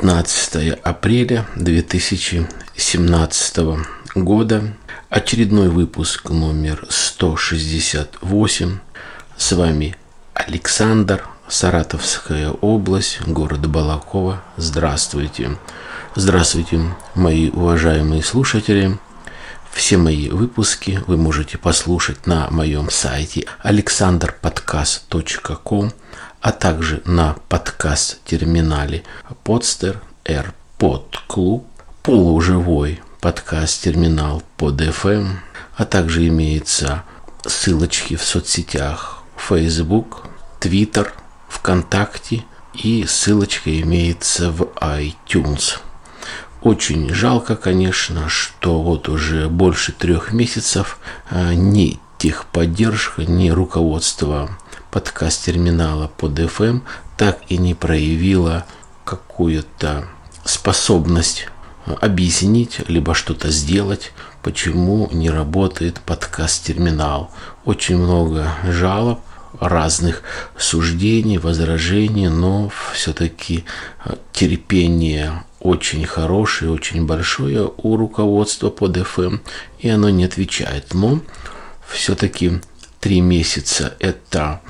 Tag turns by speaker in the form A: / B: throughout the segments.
A: 15 апреля 2017 года. Очередной выпуск номер 168. С вами Александр, Саратовская область, город Балакова. Здравствуйте. Здравствуйте, мои уважаемые слушатели. Все мои выпуски вы можете послушать на моем сайте alexanderpodcast.com, а также на подкаст-терминале Podster AirPod Club, полуживой подкаст-терминал под FM, а также имеются ссылочки в соцсетях Facebook, Twitter, ВКонтакте и ссылочка имеется в iTunes. Очень жалко, конечно, что вот уже больше трех месяцев а, ни техподдержка, ни руководство подкаст-терминала под FM так и не проявила какую-то способность объяснить, либо что-то сделать, почему не работает подкаст-терминал. Очень много жалоб, разных суждений, возражений, но все-таки терпение очень хорошее, очень большое у руководства под FM, и оно не отвечает. Но все-таки три месяца это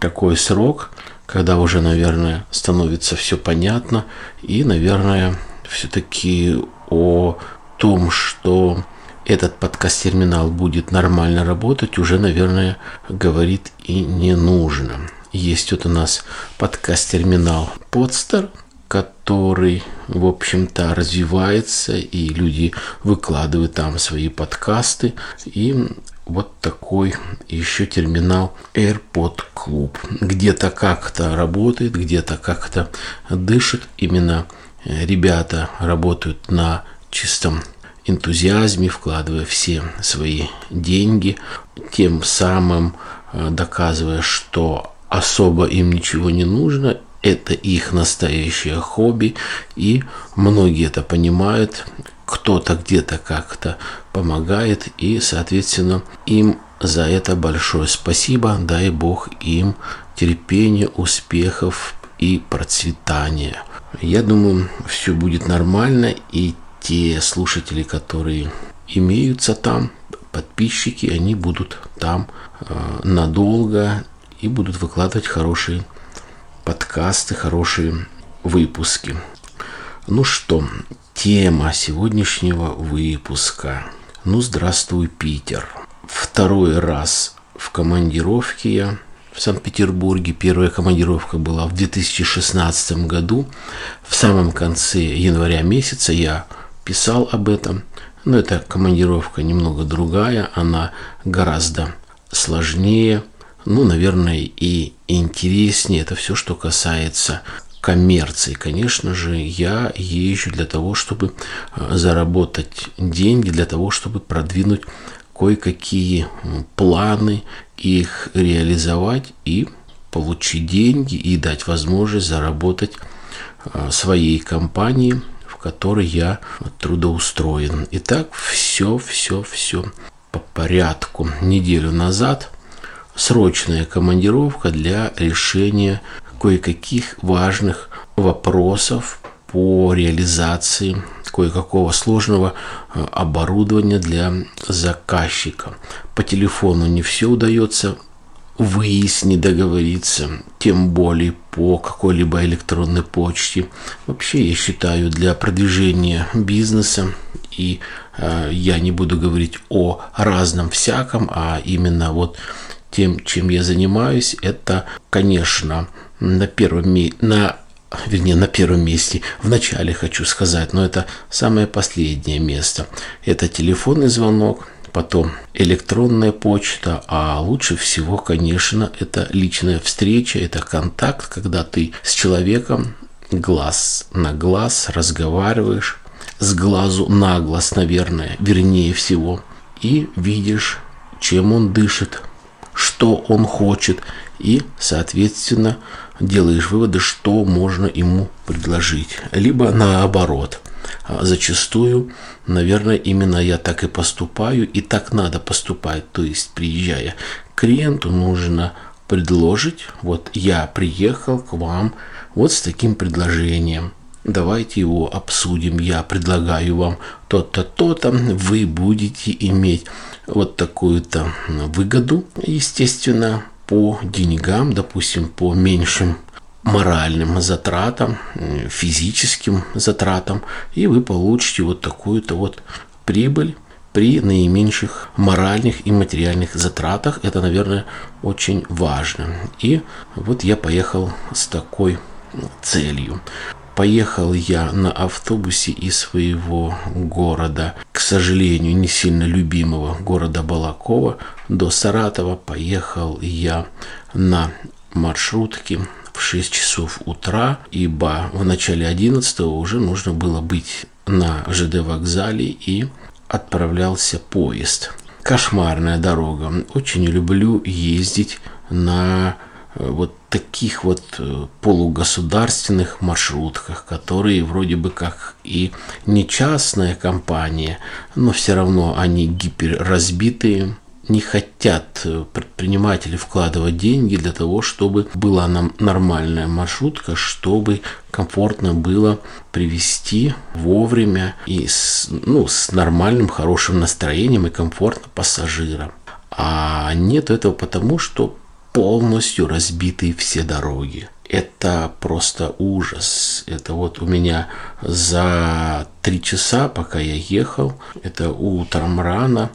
A: такой срок, когда уже, наверное, становится все понятно, и, наверное, все-таки о том, что этот подкаст-терминал будет нормально работать, уже, наверное, говорит и не нужно. Есть вот у нас подкаст-терминал Podster, который, в общем-то, развивается, и люди выкладывают там свои подкасты. И вот такой еще терминал AirPod Club. Где-то как-то работает, где-то как-то дышит. Именно ребята работают на чистом энтузиазме, вкладывая все свои деньги, тем самым э, доказывая, что особо им ничего не нужно, это их настоящее хобби, и многие это понимают, кто-то где-то как-то помогает, и, соответственно, им за это большое спасибо, дай Бог им терпения, успехов и процветания. Я думаю, все будет нормально, и те слушатели, которые имеются там, подписчики, они будут там э, надолго и будут выкладывать хорошие подкасты, хорошие выпуски. Ну что, тема сегодняшнего выпуска. Ну, здравствуй, Питер. Второй раз в командировке я в Санкт-Петербурге. Первая командировка была в 2016 году. В самом конце января месяца я писал об этом. Но эта командировка немного другая, она гораздо сложнее, ну, наверное, и интереснее. Это все, что касается коммерции. Конечно же, я езжу для того, чтобы э, заработать деньги, для того, чтобы продвинуть кое-какие планы, их реализовать и получить деньги и дать возможность заработать э, своей компании – которой я трудоустроен. Итак, все, все, все по порядку. Неделю назад срочная командировка для решения кое-каких важных вопросов по реализации кое-какого сложного э, оборудования для заказчика. По телефону не все удается выяснить, договориться, тем более по какой-либо электронной почте. Вообще, я считаю, для продвижения бизнеса, и э, я не буду говорить о разном всяком, а именно вот тем, чем я занимаюсь, это, конечно, на первом на вернее, на первом месте, в начале хочу сказать, но это самое последнее место. Это телефонный звонок, потом электронная почта, а лучше всего, конечно, это личная встреча, это контакт, когда ты с человеком глаз на глаз разговариваешь, с глазу на глаз, наверное, вернее всего, и видишь, чем он дышит, что он хочет, и, соответственно, делаешь выводы, что можно ему предложить. Либо наоборот – а зачастую, наверное, именно я так и поступаю, и так надо поступать. То есть, приезжая к клиенту, нужно предложить, вот я приехал к вам вот с таким предложением. Давайте его обсудим. Я предлагаю вам то-то, то-то. Вы будете иметь вот такую-то выгоду, естественно, по деньгам, допустим, по меньшим моральным затратам, физическим затратам, и вы получите вот такую-то вот прибыль при наименьших моральных и материальных затратах. Это, наверное, очень важно. И вот я поехал с такой целью. Поехал я на автобусе из своего города, к сожалению, не сильно любимого города Балакова, до Саратова. Поехал я на маршрутке в 6 часов утра, ибо в начале 11 уже нужно было быть на ЖД вокзале и отправлялся поезд. Кошмарная дорога. Очень люблю ездить на вот таких вот э, полугосударственных маршрутках, которые вроде бы как и не частная компания, но все равно они гиперразбитые, не хотят э, предприниматели вкладывать деньги для того, чтобы была нам нормальная маршрутка, чтобы комфортно было привести вовремя и с, ну, с нормальным, хорошим настроением и комфортно пассажирам. А нет этого потому, что полностью разбитые все дороги это просто ужас. Это вот у меня за три часа, пока я ехал, это утром рано,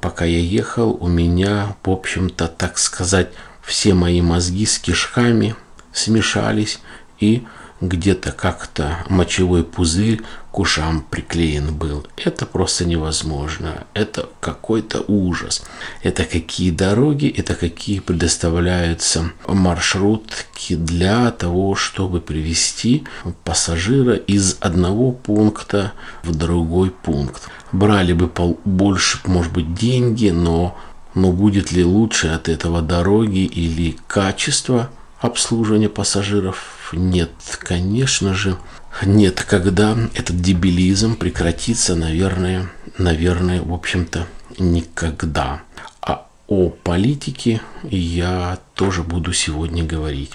A: пока я ехал, у меня, в общем-то, так сказать, все мои мозги с кишками смешались и где-то как-то мочевой пузырь к ушам приклеен был. Это просто невозможно. Это какой-то ужас. Это какие дороги, это какие предоставляются маршрутки для того, чтобы привести пассажира из одного пункта в другой пункт. Брали бы больше, может быть, деньги, но, но будет ли лучше от этого дороги или качество обслуживания пассажиров нет, конечно же, нет, когда этот дебилизм прекратится, наверное, наверное, в общем-то, никогда. А о политике я тоже буду сегодня говорить.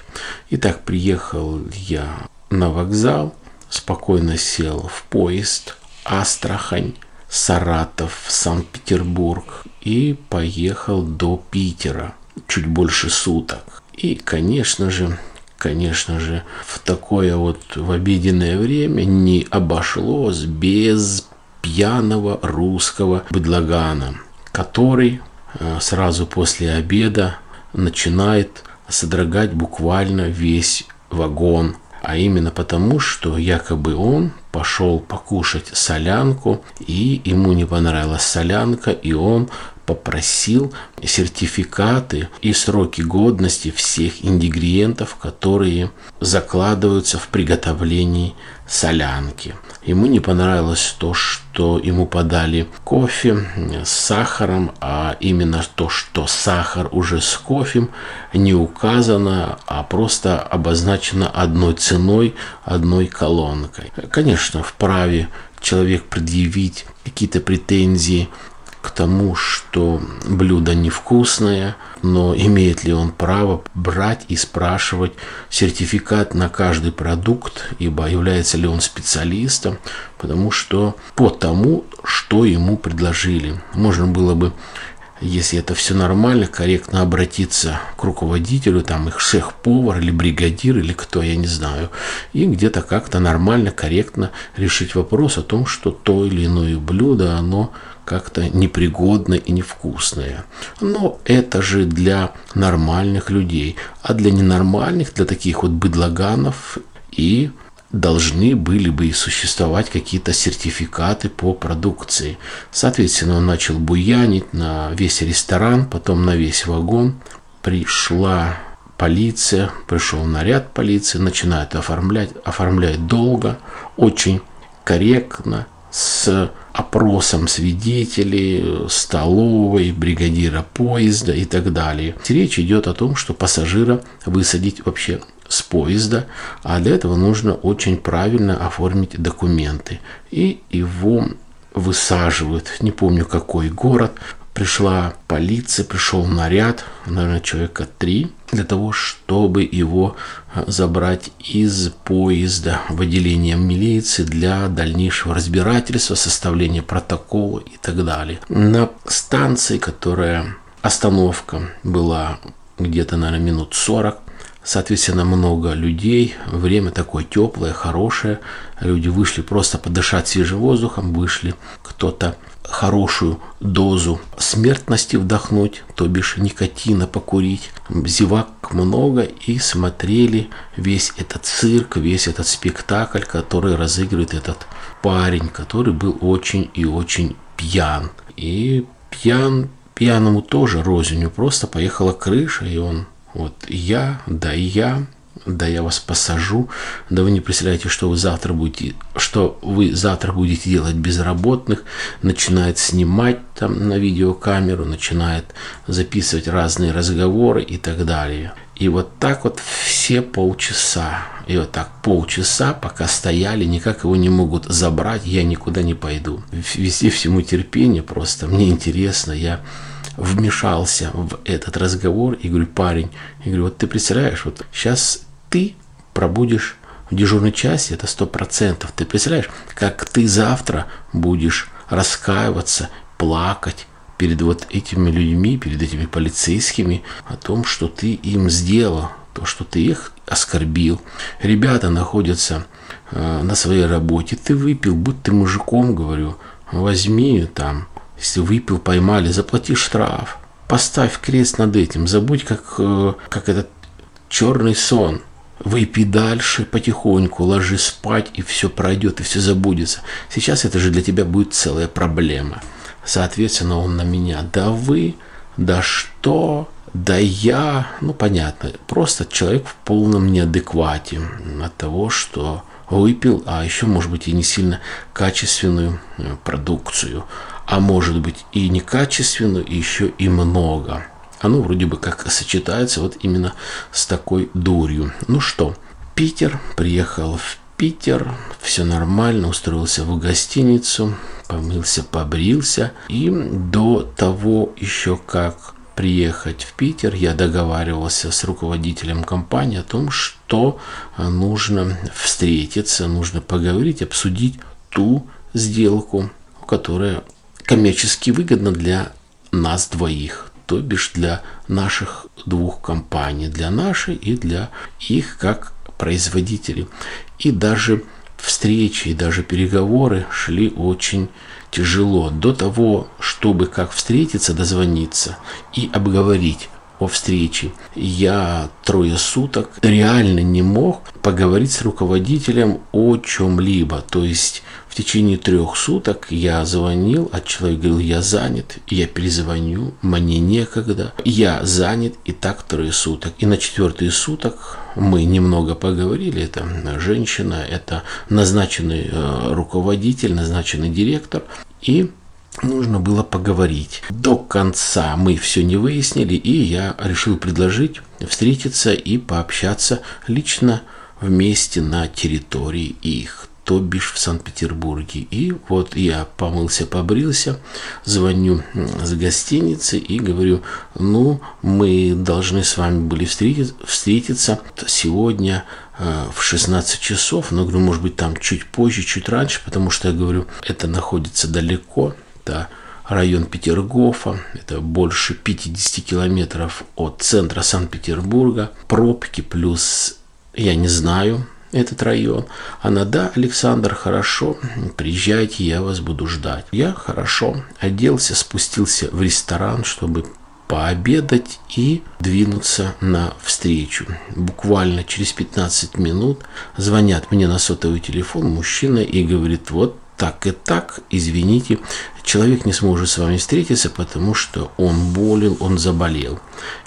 A: Итак, приехал я на вокзал, спокойно сел в поезд Астрахань, Саратов, Санкт-Петербург и поехал до Питера чуть больше суток. И, конечно же, конечно же, в такое вот в обеденное время не обошлось без пьяного русского быдлагана, который э, сразу после обеда начинает содрогать буквально весь вагон. А именно потому, что якобы он пошел покушать солянку, и ему не понравилась солянка, и он попросил сертификаты и сроки годности всех ингредиентов, которые закладываются в приготовлении солянки. Ему не понравилось то, что ему подали кофе с сахаром, а именно то, что сахар уже с кофе не указано, а просто обозначено одной ценой, одной колонкой. Конечно, вправе человек предъявить какие-то претензии к тому, что блюдо невкусное, но имеет ли он право брать и спрашивать сертификат на каждый продукт, ибо является ли он специалистом, потому что по тому, что ему предложили. Можно было бы если это все нормально, корректно обратиться к руководителю, там их шеф-повар или бригадир или кто, я не знаю, и где-то как-то нормально, корректно решить вопрос о том, что то или иное блюдо, оно как-то непригодное и невкусное. Но это же для нормальных людей. А для ненормальных, для таких вот быдлаганов и должны были бы и существовать какие-то сертификаты по продукции. Соответственно, он начал буянить на весь ресторан, потом на весь вагон. Пришла полиция, пришел наряд полиции, начинает оформлять, оформлять долго, очень корректно, с опросом свидетелей, столовой, бригадира поезда и так далее. Речь идет о том, что пассажира высадить вообще с поезда, а для этого нужно очень правильно оформить документы. И его высаживают, не помню какой город, пришла полиция, пришел наряд, наверное, человека три, для того, чтобы его э, забрать из поезда в отделение милиции для дальнейшего разбирательства, составления протокола и так далее. На станции, которая остановка была где-то, наверное, минут 40, Соответственно, много людей. Время такое теплое, хорошее. Люди вышли просто подышать свежим воздухом, вышли кто-то хорошую дозу смертности вдохнуть, то бишь никотина покурить. Зевак много и смотрели весь этот цирк, весь этот спектакль, который разыгрывает этот парень, который был очень и очень пьян. И пьян, пьяному тоже рознью, просто поехала крыша, и он вот я, да я, да я вас посажу, да вы не представляете, что вы завтра будете, что вы завтра будете делать безработных, начинает снимать там на видеокамеру, начинает записывать разные разговоры и так далее. И вот так вот все полчаса, и вот так полчаса, пока стояли, никак его не могут забрать, я никуда не пойду. Везде всему терпение просто, мне интересно, я вмешался в этот разговор и говорю, парень, я говорю, вот ты представляешь, вот сейчас ты пробудешь в дежурной части, это сто процентов. Ты представляешь, как ты завтра будешь раскаиваться, плакать перед вот этими людьми, перед этими полицейскими о том, что ты им сделал, то, что ты их оскорбил. Ребята находятся э, на своей работе, ты выпил, будь ты мужиком, говорю, возьми там если выпил, поймали, заплати штраф. Поставь крест над этим. Забудь, как, э, как этот черный сон. Выпей дальше потихоньку, ложись спать, и все пройдет, и все забудется. Сейчас это же для тебя будет целая проблема. Соответственно, он на меня. Да вы, да что, да я. Ну, понятно. Просто человек в полном неадеквате от того, что выпил, а еще, может быть, и не сильно качественную э, продукцию а может быть и некачественную, и еще и много. Оно вроде бы как сочетается вот именно с такой дурью. Ну что, Питер, приехал в Питер, все нормально, устроился в гостиницу, помылся, побрился. И до того еще как приехать в Питер, я договаривался с руководителем компании о том, что нужно встретиться, нужно поговорить, обсудить ту сделку, которая коммерчески выгодно для нас двоих, то бишь для наших двух компаний, для нашей и для их как производителей. И даже встречи, и даже переговоры шли очень тяжело. До того, чтобы как встретиться, дозвониться и обговорить о встрече. Я трое суток реально не мог поговорить с руководителем о чем-либо. То есть в течение трех суток я звонил, а человек говорил, я занят, я перезвоню, мне некогда, я занят, и так трое суток. И на четвертый суток мы немного поговорили, это женщина, это назначенный э, руководитель, назначенный директор, и нужно было поговорить. До конца мы все не выяснили, и я решил предложить встретиться и пообщаться лично вместе на территории их, то бишь в Санкт-Петербурге. И вот я помылся, побрился, звоню с гостиницы и говорю, ну, мы должны с вами были встретиться сегодня э, в 16 часов, но говорю, может быть, там чуть позже, чуть раньше, потому что я говорю, это находится далеко, это район Петергофа, это больше 50 километров от центра Санкт-Петербурга, пробки плюс, я не знаю, этот район. Она, да, Александр, хорошо, приезжайте, я вас буду ждать. Я хорошо оделся, спустился в ресторан, чтобы пообедать и двинуться на встречу. Буквально через 15 минут звонят мне на сотовый телефон мужчина и говорит, вот так и так, извините, человек не сможет с вами встретиться, потому что он болен, он заболел.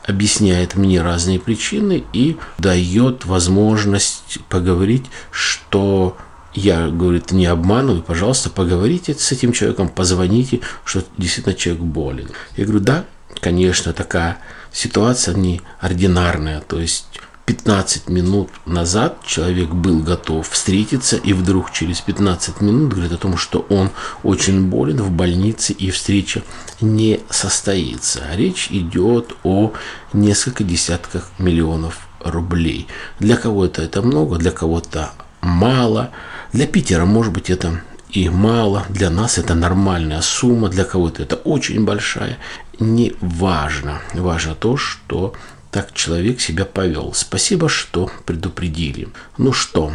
A: Объясняет мне разные причины и дает возможность поговорить, что я, говорит, не обманываю, пожалуйста, поговорите с этим человеком, позвоните, что действительно человек болен. Я говорю, да, конечно, такая ситуация неординарная, то есть 15 минут назад человек был готов встретиться, и вдруг через 15 минут говорит о том, что он очень болен в больнице, и встреча не состоится. Речь идет о несколько десятках миллионов рублей. Для кого-то это много, для кого-то мало. Для Питера, может быть, это и мало. Для нас это нормальная сумма, для кого-то это очень большая. Не важно. Важно то, что так человек себя повел. Спасибо, что предупредили. Ну что,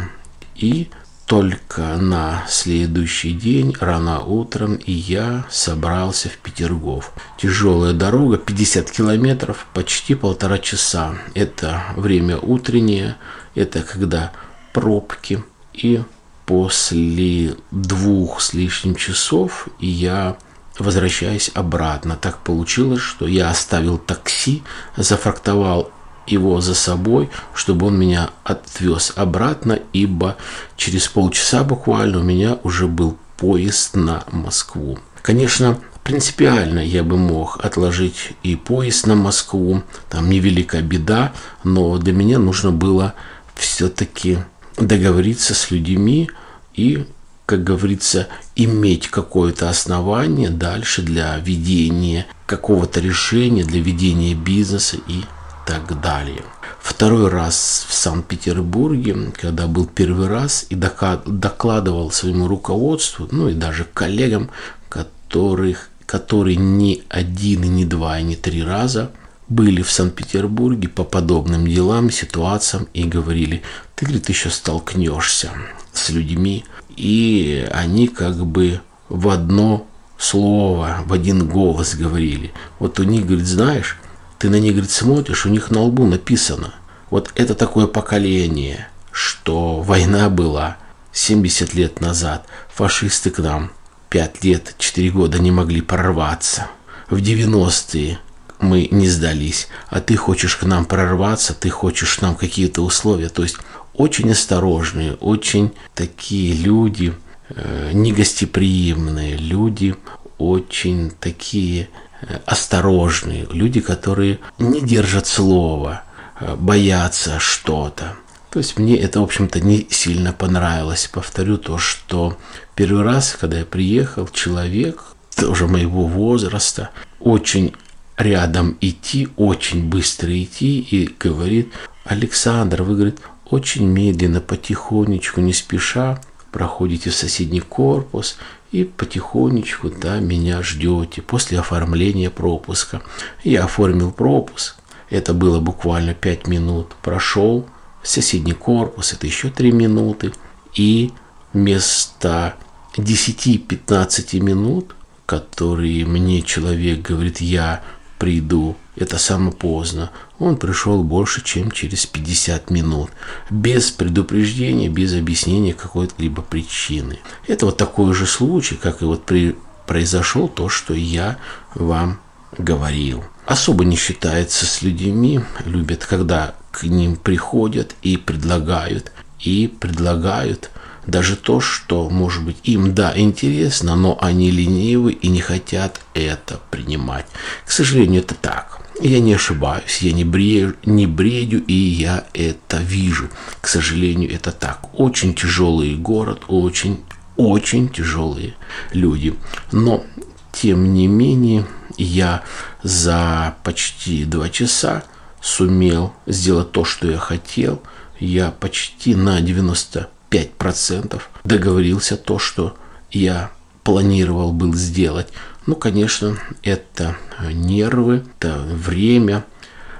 A: и только на следующий день, рано утром, и я собрался в Петергоф. Тяжелая дорога, 50 километров, почти полтора часа. Это время утреннее, это когда пробки. И после двух с лишним часов я возвращаясь обратно. Так получилось, что я оставил такси, зафрактовал его за собой, чтобы он меня отвез обратно, ибо через полчаса буквально у меня уже был поезд на Москву. Конечно, принципиально я бы мог отложить и поезд на Москву, там невелика беда, но для меня нужно было все-таки договориться с людьми и как говорится, иметь какое-то основание дальше для ведения какого-то решения, для ведения бизнеса и так далее. Второй раз в Санкт-Петербурге, когда был первый раз и докладывал своему руководству, ну и даже коллегам, которых, которые не один, не два, не три раза были в Санкт-Петербурге по подобным делам, ситуациям и говорили, ты, говорит, еще столкнешься с людьми, и они как бы в одно слово, в один голос говорили. Вот у них, говорит, знаешь, ты на них, говорит, смотришь, у них на лбу написано. Вот это такое поколение, что война была 70 лет назад. Фашисты к нам 5 лет, 4 года не могли прорваться. В 90-е мы не сдались, а ты хочешь к нам прорваться, ты хочешь нам какие-то условия. То есть очень осторожные, очень такие люди, э, негостеприимные, люди очень такие э, осторожные, люди, которые не держат слова, э, боятся что-то. То есть мне это, в общем-то, не сильно понравилось. Повторю то, что первый раз, когда я приехал, человек тоже моего возраста, очень рядом идти, очень быстро идти и говорит, Александр, вы, говорит, очень медленно, потихонечку, не спеша проходите в соседний корпус и потихонечку да, меня ждете после оформления пропуска. Я оформил пропуск, это было буквально 5 минут, прошел в соседний корпус, это еще 3 минуты, и вместо 10-15 минут, которые мне человек говорит, я приду, это самое поздно. Он пришел больше, чем через 50 минут. Без предупреждения, без объяснения какой-либо причины. Это вот такой же случай, как и вот при, произошел то, что я вам говорил. Особо не считается с людьми, любят, когда к ним приходят и предлагают, и предлагают даже то, что, может быть, им, да, интересно, но они ленивы и не хотят это принимать. К сожалению, это так. Я не ошибаюсь, я не, брею, не бредю, и я это вижу. К сожалению, это так. Очень тяжелый город, очень, очень тяжелые люди. Но, тем не менее, я за почти два часа сумел сделать то, что я хотел. Я почти на 90 5% договорился то, что я планировал был сделать. Ну, конечно, это нервы, это время.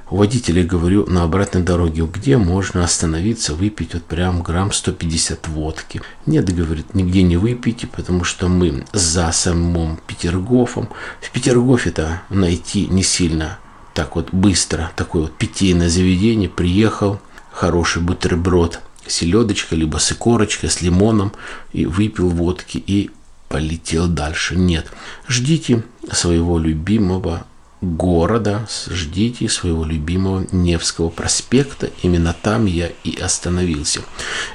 A: У водителей говорю на обратной дороге, где можно остановиться, выпить вот прям грамм 150 водки. Нет, говорит, нигде не выпейте, потому что мы за самым Петергофом. В Петергофе-то найти не сильно так вот быстро, такое вот питейное заведение. Приехал, хороший бутерброд селедочка, либо с икорочкой, с лимоном, и выпил водки и полетел дальше. Нет, ждите своего любимого города, ждите своего любимого Невского проспекта. Именно там я и остановился.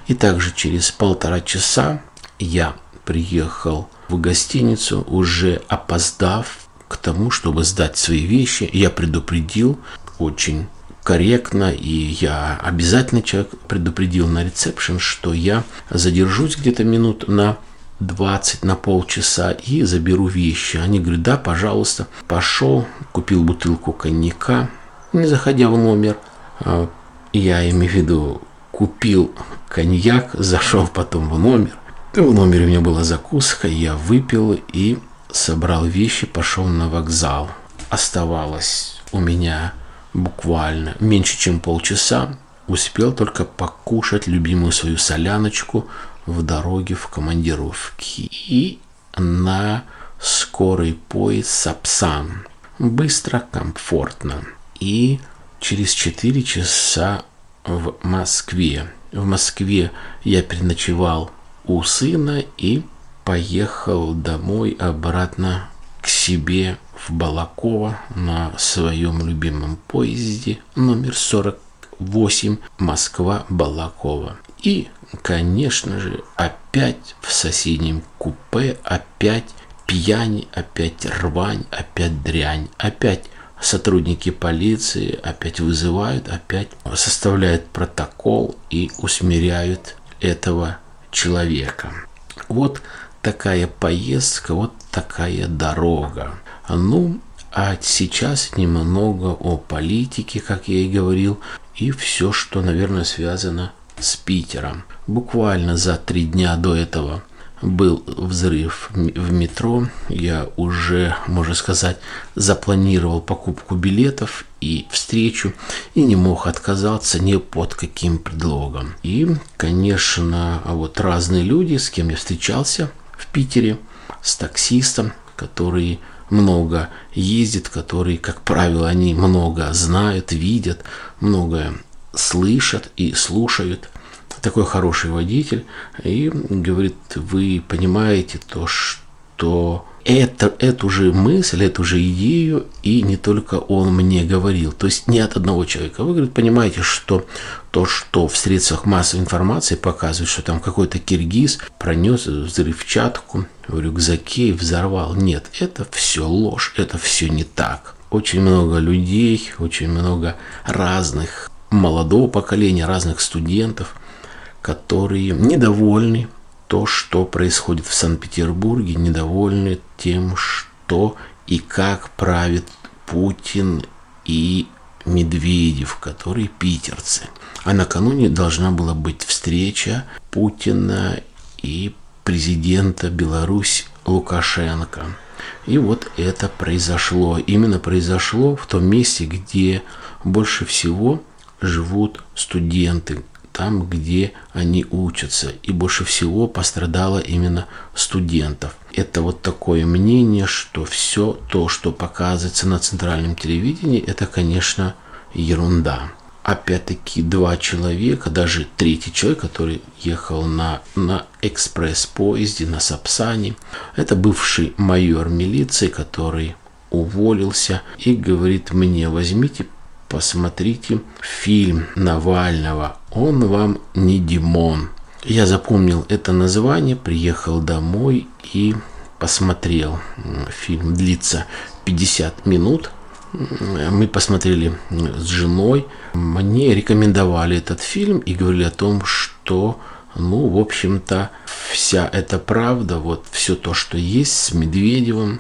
A: И также через полтора часа я приехал в гостиницу, уже опоздав к тому, чтобы сдать свои вещи. Я предупредил очень корректно, и я обязательно человек предупредил на ресепшн, что я задержусь где-то минут на 20 на полчаса и заберу вещи. Они говорят, да, пожалуйста. Пошел, купил бутылку коньяка, не заходя в номер. А, я имею в виду, купил коньяк, зашел потом в номер. В номере у меня была закуска, я выпил и собрал вещи, пошел на вокзал. Оставалось у меня буквально меньше, чем полчаса. Успел только покушать любимую свою соляночку – в дороге в командировке и на скорый поезд Сапсан. Быстро, комфортно. И через 4 часа в Москве. В Москве я переночевал у сына и поехал домой обратно к себе в Балаково на своем любимом поезде номер 48 Москва-Балаково. И конечно же, опять в соседнем купе, опять пьянь, опять рвань, опять дрянь, опять сотрудники полиции опять вызывают, опять составляют протокол и усмиряют этого человека. Вот такая поездка, вот такая дорога. Ну, а сейчас немного о политике, как я и говорил, и все, что, наверное, связано с Питером. Буквально за три дня до этого был взрыв в метро. Я уже, можно сказать, запланировал покупку билетов и встречу и не мог отказаться ни под каким предлогом. И, конечно, вот разные люди, с кем я встречался в Питере, с таксистом, который много ездит, который, как правило, они много знают, видят, многое слышат и слушают. Такой хороший водитель. И говорит, вы понимаете то, что это, эту же мысль, эту же идею, и не только он мне говорил, то есть не от одного человека. Вы, говорит, понимаете, что то, что в средствах массовой информации показывает, что там какой-то киргиз пронес взрывчатку в рюкзаке и взорвал. Нет, это все ложь, это все не так. Очень много людей, очень много разных молодого поколения, разных студентов, которые недовольны то, что происходит в Санкт-Петербурге, недовольны тем, что и как правит Путин и Медведев, которые питерцы. А накануне должна была быть встреча Путина и президента Беларусь Лукашенко. И вот это произошло. Именно произошло в том месте, где больше всего живут студенты, там, где они учатся. И больше всего пострадало именно студентов. Это вот такое мнение, что все то, что показывается на центральном телевидении, это, конечно, ерунда. Опять-таки два человека, даже третий человек, который ехал на, на экспресс-поезде, на Сапсане, это бывший майор милиции, который уволился и говорит мне, возьмите посмотрите фильм Навального. Он вам не Димон. Я запомнил это название, приехал домой и посмотрел. Фильм длится 50 минут. Мы посмотрели с женой. Мне рекомендовали этот фильм и говорили о том, что ну, в общем-то, вся эта правда, вот все то, что есть с Медведевым,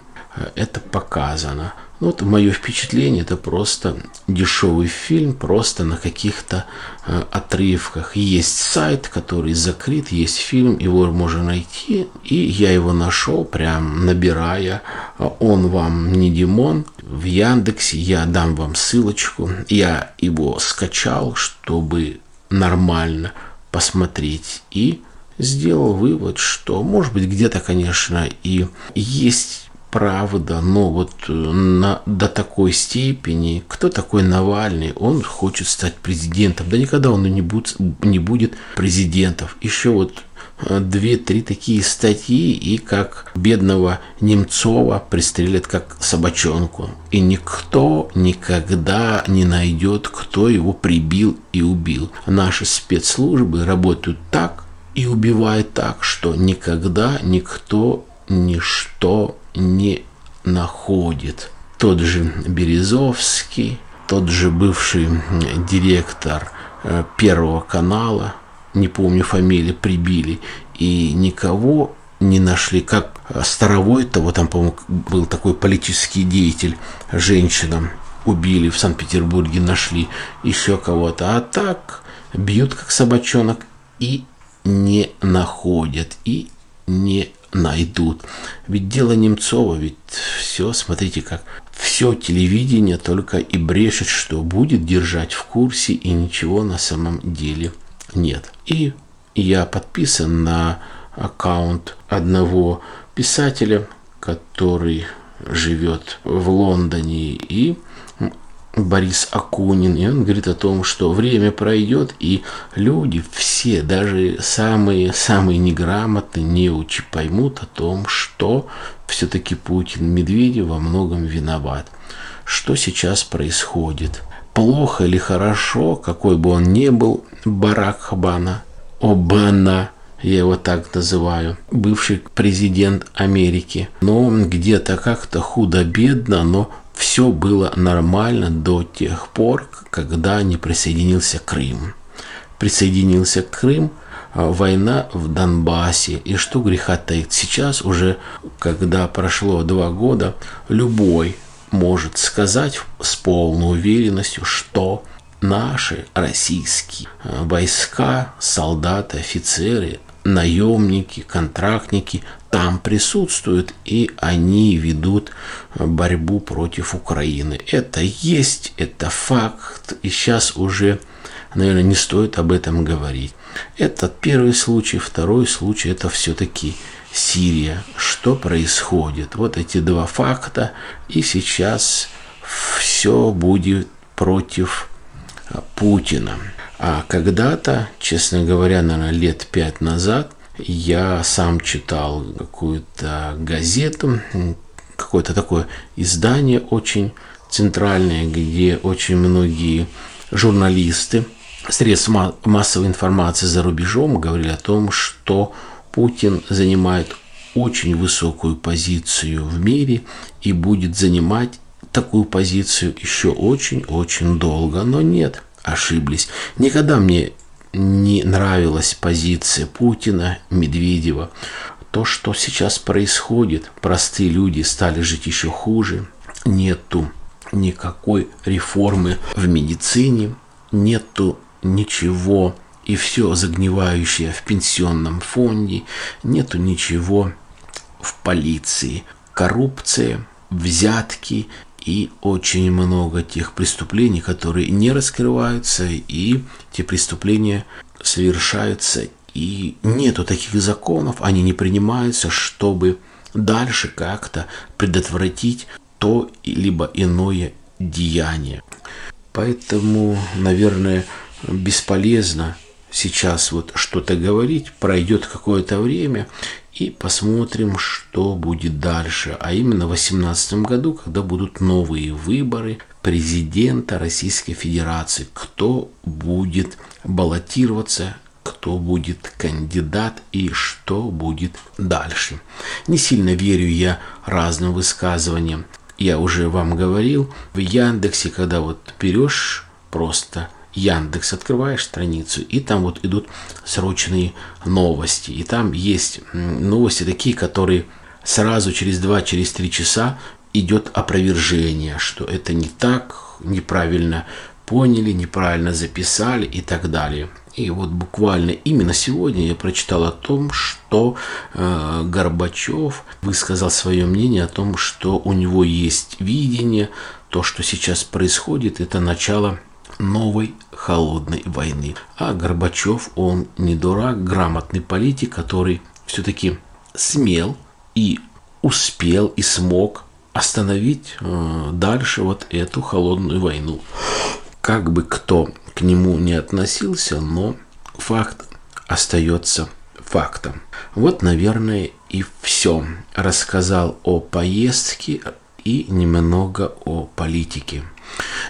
A: это показано. Ну, вот мое впечатление, это просто дешевый фильм, просто на каких-то э, отрывках. Есть сайт, который закрыт, есть фильм, его можно найти. И я его нашел, прям набирая «Он вам не Димон» в Яндексе. Я дам вам ссылочку. Я его скачал, чтобы нормально посмотреть. И сделал вывод, что, может быть, где-то, конечно, и есть правда, но вот э, на, до такой степени, кто такой Навальный, он хочет стать президентом. Да никогда он не будет, не будет президентов. Еще вот э, две-три такие статьи, и как бедного Немцова пристрелят как собачонку. И никто никогда не найдет, кто его прибил и убил. Наши спецслужбы работают так и убивают так, что никогда никто ничто не находит. Тот же Березовский, тот же бывший директор э, Первого канала, не помню фамилии, прибили, и никого не нашли, как Старовой, того там, по-моему, был такой политический деятель, женщина, убили в Санкт-Петербурге, нашли еще кого-то, а так бьют как собачонок и не находят, и не найдут. Ведь дело Немцова, ведь все, смотрите как, все телевидение только и брешет, что будет держать в курсе, и ничего на самом деле нет. И я подписан на аккаунт одного писателя, который живет в Лондоне, и Борис Акунин, и он говорит о том, что время пройдет, и люди все, даже самые-самые неграмотные, неучи, поймут о том, что все-таки Путин Медведев во многом виноват. Что сейчас происходит? Плохо или хорошо, какой бы он ни был, Барак Хабана, Обана, я его так называю, бывший президент Америки. Но где-то как-то худо-бедно, но все было нормально до тех пор, когда не присоединился Крым. Присоединился Крым, а, война в Донбассе. И что греха таить, сейчас уже, когда прошло два года, любой может сказать с полной уверенностью, что наши российские а, войска, солдаты, офицеры, наемники, контрактники там присутствуют, и они ведут борьбу против Украины. Это есть, это факт, и сейчас уже, наверное, не стоит об этом говорить. Это первый случай, второй случай, это все-таки Сирия. Что происходит? Вот эти два факта, и сейчас все будет против Путина. А когда-то, честно говоря, наверное, лет пять назад, я сам читал какую-то газету, какое-то такое издание очень центральное, где очень многие журналисты средств массовой информации за рубежом говорили о том, что Путин занимает очень высокую позицию в мире и будет занимать такую позицию еще очень-очень долго. Но нет, ошиблись. Никогда мне не нравилась позиция Путина, Медведева. То, что сейчас происходит, простые люди стали жить еще хуже, нету никакой реформы в медицине, нету ничего и все загнивающее в пенсионном фонде, нету ничего в полиции. Коррупция, взятки и очень много тех преступлений, которые не раскрываются, и те преступления совершаются, и нету таких законов, они не принимаются, чтобы дальше как-то предотвратить то либо иное деяние. Поэтому, наверное, бесполезно сейчас вот что-то говорить, пройдет какое-то время, и посмотрим, что будет дальше. А именно в 2018 году, когда будут новые выборы президента Российской Федерации. Кто будет баллотироваться, кто будет кандидат и что будет дальше. Не сильно верю я разным высказываниям. Я уже вам говорил, в Яндексе, когда вот берешь просто Яндекс, открываешь страницу, и там вот идут срочные новости. И там есть новости такие, которые сразу через 2 через часа идет опровержение, что это не так, неправильно поняли, неправильно записали и так далее. И вот буквально именно сегодня я прочитал о том, что э, Горбачев высказал свое мнение о том, что у него есть видение, то, что сейчас происходит, это начало новой холодной войны. А Горбачев, он не дурак, грамотный политик, который все-таки смел и успел и смог остановить э, дальше вот эту холодную войну. Как бы кто к нему не относился, но факт остается фактом. Вот, наверное, и все. Рассказал о поездке и немного о политике.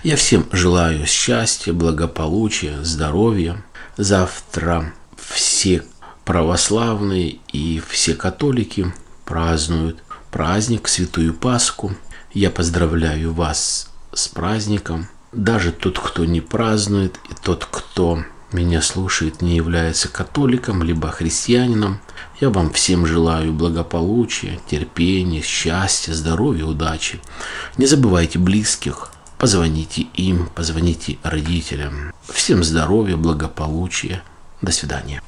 A: Я всем желаю счастья, благополучия, здоровья. Завтра все православные и все католики празднуют праздник Святую Пасху. Я поздравляю вас с праздником. даже тот, кто не празднует, и тот, кто меня слушает, не является католиком, либо христианином. Я вам всем желаю благополучия, терпения, счастья, здоровья, удачи. Не забывайте близких, позвоните им, позвоните родителям. Всем здоровья, благополучия. До свидания.